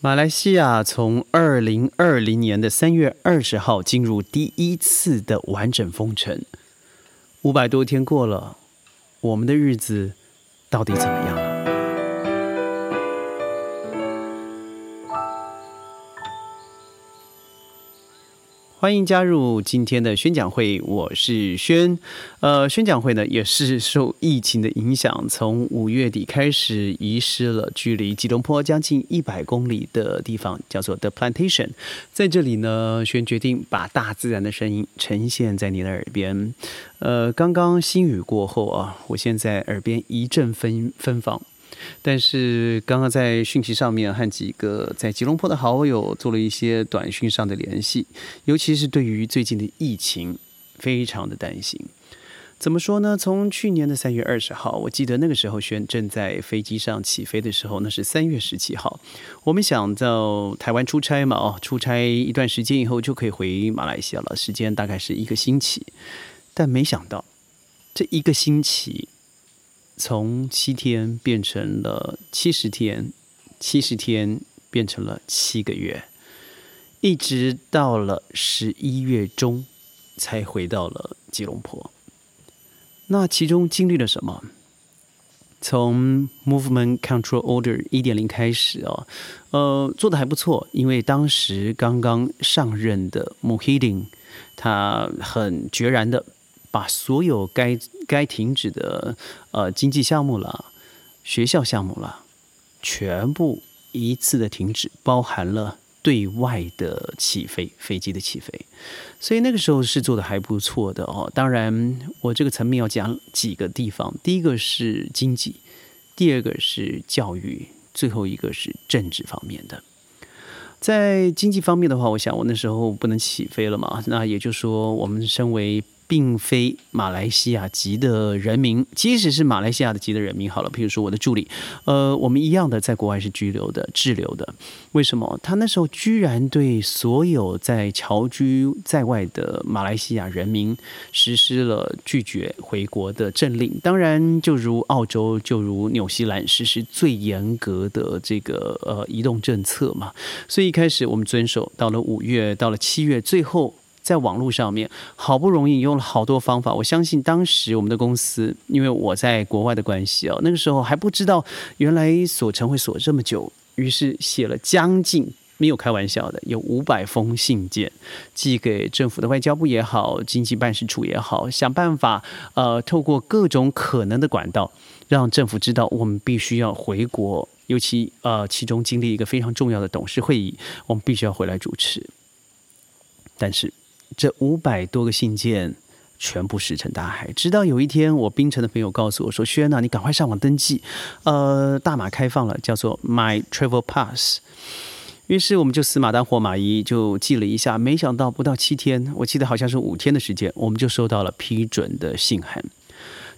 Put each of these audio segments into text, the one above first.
马来西亚从二零二零年的三月二十号进入第一次的完整封城，五百多天过了，我们的日子到底怎么样了？欢迎加入今天的宣讲会，我是轩。呃，宣讲会呢也是受疫情的影响，从五月底开始移师了距离吉隆坡将近一百公里的地方，叫做 The Plantation。在这里呢，轩决定把大自然的声音呈现在你的耳边。呃，刚刚新雨过后啊，我现在耳边一阵芬芬芳。但是刚刚在讯息上面和几个在吉隆坡的好友做了一些短讯上的联系，尤其是对于最近的疫情，非常的担心。怎么说呢？从去年的三月二十号，我记得那个时候轩正在飞机上起飞的时候，那是三月十七号，我们想到台湾出差嘛，哦，出差一段时间以后就可以回马来西亚了，时间大概是一个星期，但没想到这一个星期。从七天变成了七十天，七十天变成了七个月，一直到了十一月中才回到了吉隆坡。那其中经历了什么？从 Movement Control Order 一点零开始哦，呃，做的还不错，因为当时刚刚上任的 Mohidin，他很决然的。把所有该该停止的呃经济项目了、学校项目了，全部一次的停止，包含了对外的起飞飞机的起飞，所以那个时候是做的还不错的哦。当然，我这个层面要讲几个地方，第一个是经济，第二个是教育，最后一个是政治方面的。在经济方面的话，我想我那时候不能起飞了嘛，那也就是说，我们身为并非马来西亚籍的人民，即使是马来西亚的籍的人民，好了，譬如说我的助理，呃，我们一样的在国外是拘留的、滞留的。为什么？他那时候居然对所有在侨居在外的马来西亚人民实施了拒绝回国的政令。当然，就如澳洲、就如纽西兰实施最严格的这个呃移动政策嘛。所以一开始我们遵守，到了五月，到了七月，最后。在网络上面，好不容易用了好多方法。我相信当时我们的公司，因为我在国外的关系哦，那个时候还不知道原来锁城会锁这么久，于是写了将近没有开玩笑的，有五百封信件寄给政府的外交部也好，经济办事处也好，想办法呃，透过各种可能的管道，让政府知道我们必须要回国，尤其呃，其中经历一个非常重要的董事会议，我们必须要回来主持，但是。这五百多个信件全部石沉大海。直到有一天，我槟城的朋友告诉我说：“轩呐，你赶快上网登记，呃，大马开放了，叫做 My Travel Pass。”于是我们就死马当活马医，就记了一下。没想到不到七天，我记得好像是五天的时间，我们就收到了批准的信函。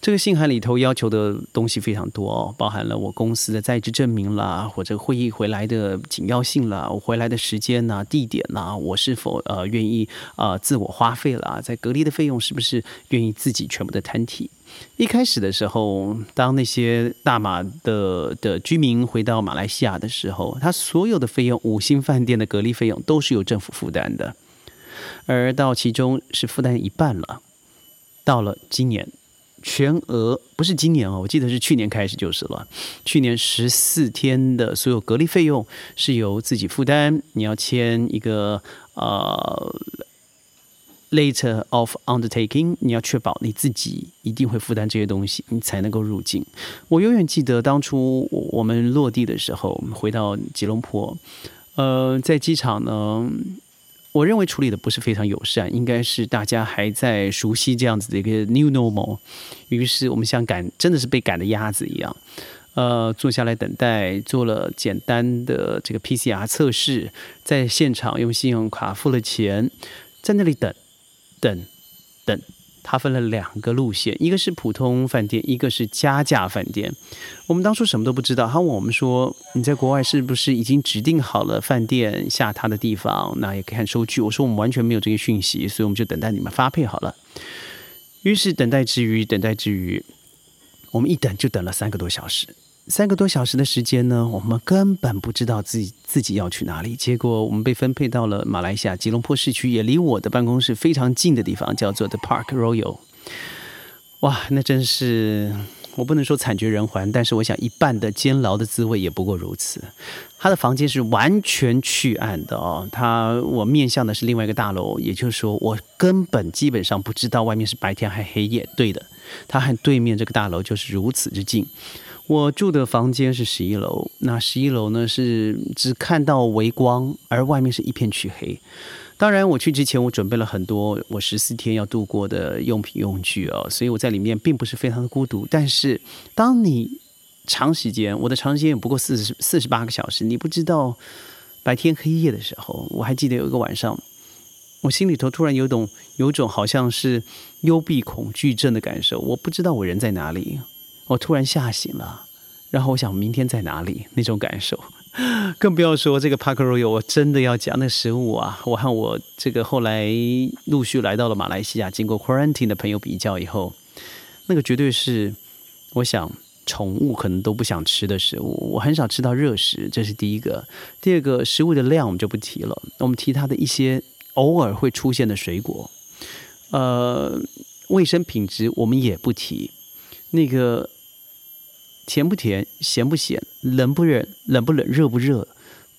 这个信函里头要求的东西非常多哦，包含了我公司的在职证明啦，或者会议回来的紧要性啦，我回来的时间呐、地点呐，我是否呃愿意啊自我花费了，在隔离的费用是不是愿意自己全部的摊提？一开始的时候，当那些大马的的居民回到马来西亚的时候，他所有的费用，五星饭店的隔离费用都是由政府负担的，而到其中是负担一半了。到了今年。全额不是今年哦，我记得是去年开始就是了。去年十四天的所有隔离费用是由自己负担，你要签一个呃 letter of undertaking，你要确保你自己一定会负担这些东西，你才能够入境。我永远记得当初我们落地的时候，回到吉隆坡，呃，在机场呢。我认为处理的不是非常友善，应该是大家还在熟悉这样子的一个 new normal，于是我们像赶真的是被赶的鸭子一样，呃，坐下来等待，做了简单的这个 PCR 测试，在现场用信用卡付了钱，在那里等，等，等。它分了两个路线，一个是普通饭店，一个是加价饭店。我们当初什么都不知道，他问我们说：“你在国外是不是已经指定好了饭店下榻的地方？那也可以看收据。”我说：“我们完全没有这些讯息，所以我们就等待你们发配好了。”于是等待之余，等待之余，我们一等就等了三个多小时。三个多小时的时间呢，我们根本不知道自己自己要去哪里。结果我们被分配到了马来西亚吉隆坡市区，也离我的办公室非常近的地方，叫做 The Park Royal。哇，那真是我不能说惨绝人寰，但是我想一半的监牢的滋味也不过如此。他的房间是完全去暗的哦，他我面向的是另外一个大楼，也就是说我根本基本上不知道外面是白天还是黑夜。对的，他和对面这个大楼就是如此之近。我住的房间是十一楼，那十一楼呢是只看到微光，而外面是一片黢黑。当然，我去之前我准备了很多我十四天要度过的用品用具哦，所以我在里面并不是非常的孤独。但是，当你长时间，我的长时间也不过四十四十八个小时，你不知道白天黑夜的时候，我还记得有一个晚上，我心里头突然有种有种好像是幽闭恐惧症的感受，我不知道我人在哪里。我突然吓醒了，然后我想明天在哪里那种感受，更不要说这个 Park Royal，我真的要讲那食物啊！我和我这个后来陆续来到了马来西亚，经过 quarantine 的朋友比较以后，那个绝对是我想宠物可能都不想吃的食物。我很少吃到热食，这是第一个。第二个，食物的量我们就不提了，我们提它的一些偶尔会出现的水果。呃，卫生品质我们也不提，那个。甜不甜，咸不咸，冷不冷，冷不冷，热不热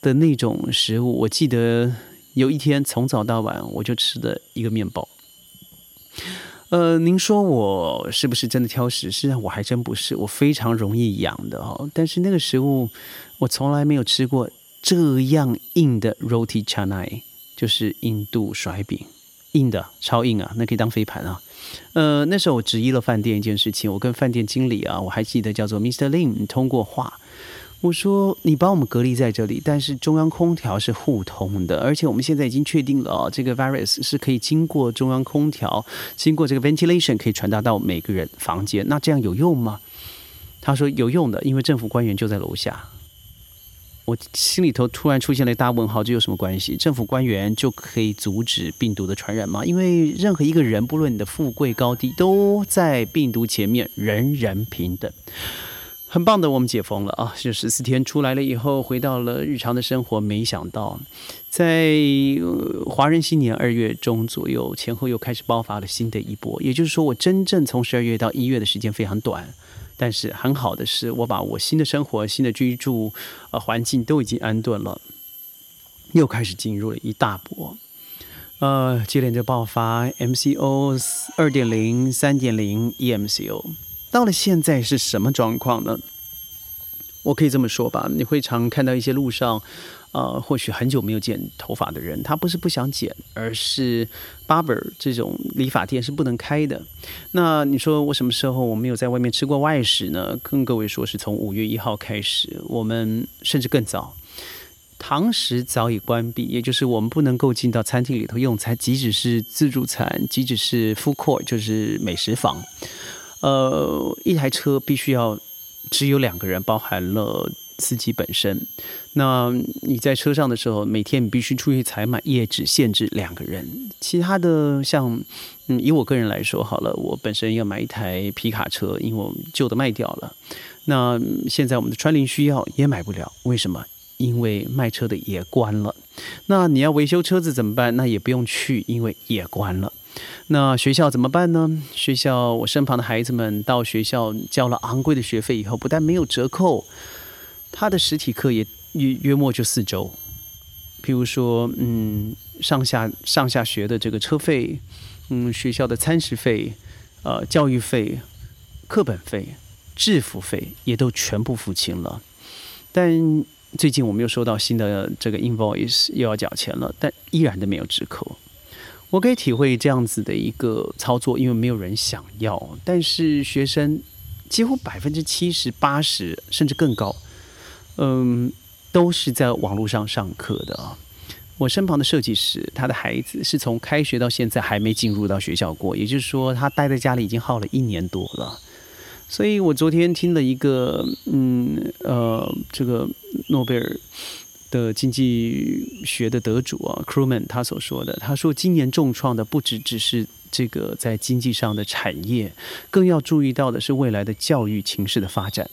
的那种食物，我记得有一天从早到晚我就吃的一个面包。呃，您说我是不是真的挑食？实际上我还真不是，我非常容易养的哦。但是那个食物我从来没有吃过这样硬的 roti canai，就是印度甩饼。硬的，超硬啊！那可以当飞盘啊。呃，那时候我质疑了饭店一件事情，我跟饭店经理啊，我还记得叫做 Mr. Lin 通过话，我说你把我们隔离在这里，但是中央空调是互通的，而且我们现在已经确定了，这个 virus 是可以经过中央空调，经过这个 ventilation 可以传达到每个人房间，那这样有用吗？他说有用的，因为政府官员就在楼下。我心里头突然出现了一大问号，这有什么关系？政府官员就可以阻止病毒的传染吗？因为任何一个人，不论你的富贵高低，都在病毒前面，人人平等。很棒的，我们解封了啊！这十四天出来了以后，回到了日常的生活。没想到，在华人新年二月中左右前后，又开始爆发了新的一波。也就是说，我真正从十二月到一月的时间非常短。但是很好的是，我把我新的生活、新的居住呃环境都已经安顿了，又开始进入了一大波，呃，接连着爆发 MCO 二点零、三点零、EMCO，到了现在是什么状况呢？我可以这么说吧，你会常看到一些路上。呃，或许很久没有剪头发的人，他不是不想剪，而是 barber 这种理发店是不能开的。那你说我什么时候我没有在外面吃过外食呢？跟各位说，是从五月一号开始，我们甚至更早，堂食早已关闭，也就是我们不能够进到餐厅里头用餐，即使是自助餐，即使是 food court，就是美食房，呃，一台车必须要只有两个人，包含了。司机本身，那你在车上的时候，每天你必须出去采买，也只限制两个人。其他的像，嗯，以我个人来说，好了，我本身要买一台皮卡车，因为我旧的卖掉了。那现在我们的川林需要也买不了，为什么？因为卖车的也关了。那你要维修车子怎么办？那也不用去，因为也关了。那学校怎么办呢？学校我身旁的孩子们到学校交了昂贵的学费以后，不但没有折扣。他的实体课也约约莫就四周，譬如说，嗯，上下上下学的这个车费，嗯，学校的餐食费，呃，教育费、课本费、制服费也都全部付清了。但最近我们又收到新的这个 invoice，又要缴钱了，但依然都没有折扣。我可以体会这样子的一个操作，因为没有人想要，但是学生几乎百分之七十八十甚至更高。嗯，都是在网络上上课的啊。我身旁的设计师，他的孩子是从开学到现在还没进入到学校过，也就是说，他待在家里已经耗了一年多了。所以我昨天听了一个，嗯呃，这个诺贝尔的经济学的得主啊，Krugman 他所说的，他说今年重创的不只只是这个在经济上的产业，更要注意到的是未来的教育情势的发展。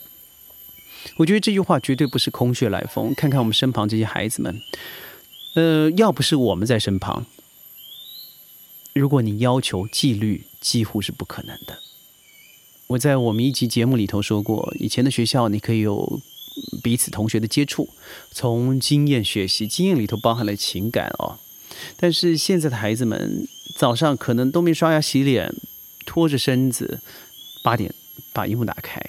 我觉得这句话绝对不是空穴来风。看看我们身旁这些孩子们，呃，要不是我们在身旁，如果你要求纪律，几乎是不可能的。我在我们一集节目里头说过，以前的学校你可以有彼此同学的接触，从经验学习，经验里头包含了情感哦。但是现在的孩子们早上可能都没刷牙洗脸，拖着身子，八点把荧幕打开。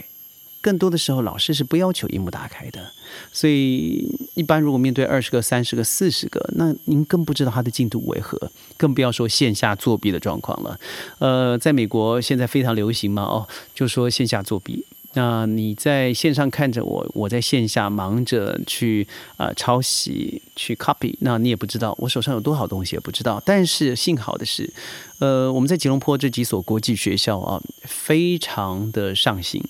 更多的时候，老师是不要求一幕打开的。所以，一般如果面对二十个、三十个、四十个，那您更不知道他的进度为何，更不要说线下作弊的状况了。呃，在美国现在非常流行嘛，哦，就说线下作弊。那你在线上看着我，我在线下忙着去呃抄袭、去 copy，那你也不知道我手上有多少东西也不知道。但是幸好的是，呃，我们在吉隆坡这几所国际学校啊，非常的上心。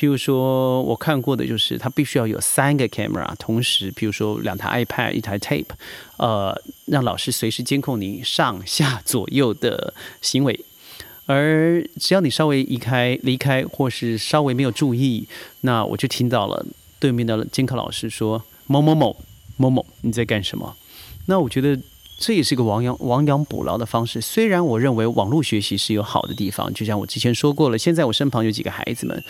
譬如说，我看过的就是，它必须要有三个 camera 同时，譬如说两台 iPad、一台 tape，呃，让老师随时监控你上下左右的行为。而只要你稍微移开、离开，或是稍微没有注意，那我就听到了对面的监考老师说：“某某某某某，你在干什么？”那我觉得这也是一个亡羊亡羊补牢的方式。虽然我认为网络学习是有好的地方，就像我之前说过了，现在我身旁有几个孩子们，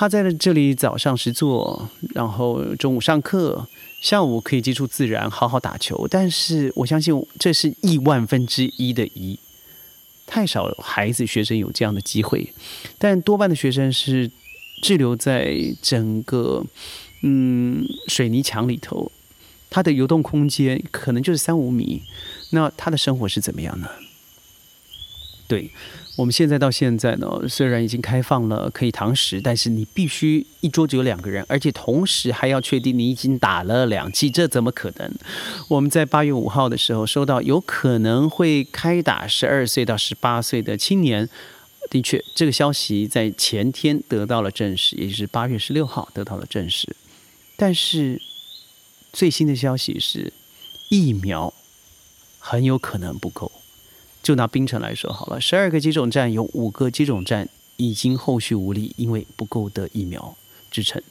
他在这里早上是做，然后中午上课，下午可以接触自然，好好打球。但是我相信这是亿万分之一的一。太少孩子学生有这样的机会，但多半的学生是滞留在整个嗯水泥墙里头，他的游动空间可能就是三五米，那他的生活是怎么样呢？对。我们现在到现在呢，虽然已经开放了可以堂食，但是你必须一桌只有两个人，而且同时还要确定你已经打了两剂，这怎么可能？我们在八月五号的时候收到有可能会开打十二岁到十八岁的青年，的确，这个消息在前天得到了证实，也就是八月十六号得到了证实。但是最新的消息是，疫苗很有可能不够。就拿槟城来说好了，十二个接种站有五个接种站已经后续无力，因为不够的疫苗支撑。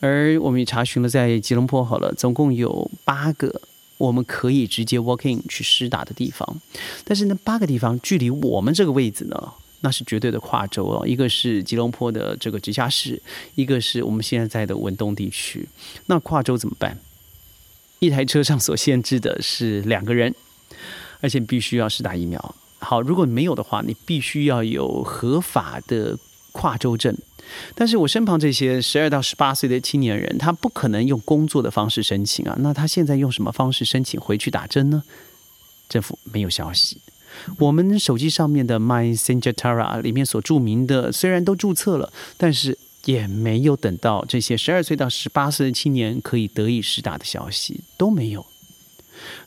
而我们也查询了，在吉隆坡好了，总共有八个我们可以直接 walk in 去施打的地方。但是那八个地方距离我们这个位置呢，那是绝对的跨州哦。一个是吉隆坡的这个直辖市，一个是我们现在在的文东地区。那跨州怎么办？一台车上所限制的是两个人。而且必须要是打疫苗。好，如果没有的话，你必须要有合法的跨州证。但是我身旁这些十二到十八岁的青年人，他不可能用工作的方式申请啊。那他现在用什么方式申请回去打针呢？政府没有消息。我们手机上面的 My s e n j a t a r a 里面所注明的，虽然都注册了，但是也没有等到这些十二岁到十八岁的青年可以得以实打的消息都没有。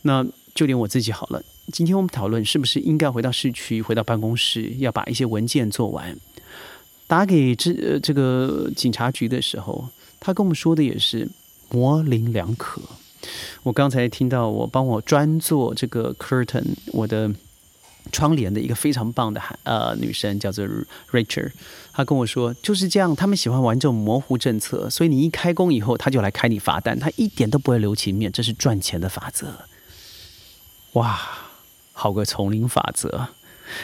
那就连我自己好了。今天我们讨论是不是应该回到市区，回到办公室，要把一些文件做完。打给这呃这个警察局的时候，他跟我们说的也是模棱两可。我刚才听到我帮我专做这个 curtain 我的窗帘的一个非常棒的呃女生，叫做 Rachel，她跟我说就是这样，他们喜欢玩这种模糊政策，所以你一开工以后，他就来开你罚单，他一点都不会留情面，这是赚钱的法则。哇！好个丛林法则，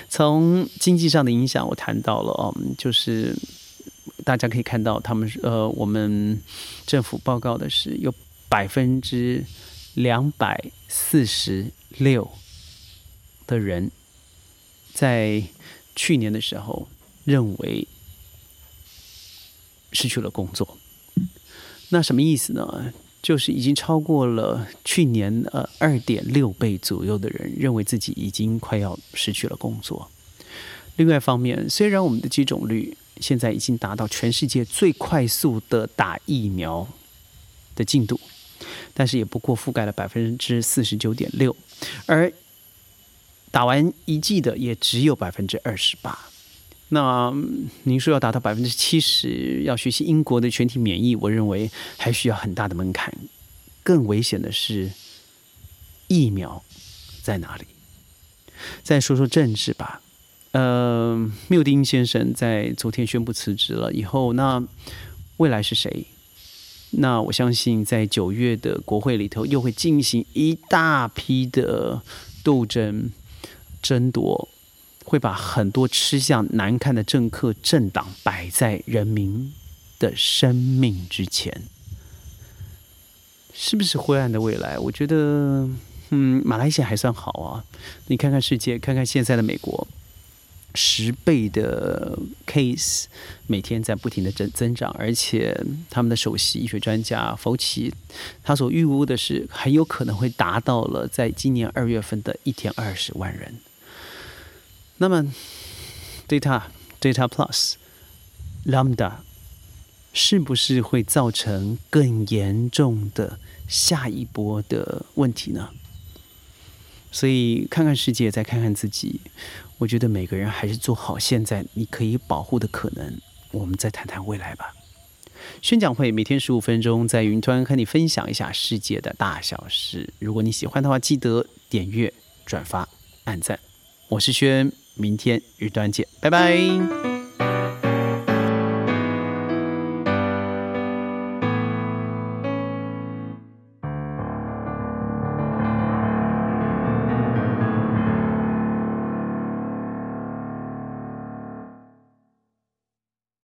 从经济上的影响，我谈到了哦，就是大家可以看到，他们呃，我们政府报告的是有百分之两百四十六的人在去年的时候认为失去了工作，那什么意思呢？就是已经超过了去年呃二点六倍左右的人认为自己已经快要失去了工作。另外一方面，虽然我们的接种率现在已经达到全世界最快速的打疫苗的进度，但是也不过覆盖了百分之四十九点六，而打完一剂的也只有百分之二十八。那您说要达到百分之七十，要学习英国的全体免疫，我认为还需要很大的门槛。更危险的是，疫苗在哪里？再说说政治吧。呃，缪丁先生在昨天宣布辞职了以后，那未来是谁？那我相信在九月的国会里头，又会进行一大批的斗争、争夺，会把很多吃相难看的政客、政党摆在人民的生命之前。是不是灰暗的未来？我觉得，嗯，马来西亚还算好啊。你看看世界，看看现在的美国。十倍的 case 每天在不停的增增长，而且他们的首席医学专家福奇，他所预估的是很有可能会达到了在今年二月份的一天二十万人。那么 Data Data Plus Lambda 是不是会造成更严重的下一波的问题呢？所以看看世界，再看看自己。我觉得每个人还是做好现在你可以保护的可能，我们再谈谈未来吧。宣讲会每天十五分钟，在云端和你分享一下世界的大小事。如果你喜欢的话，记得点阅、转发、按赞。我是轩，明天云端见，拜拜。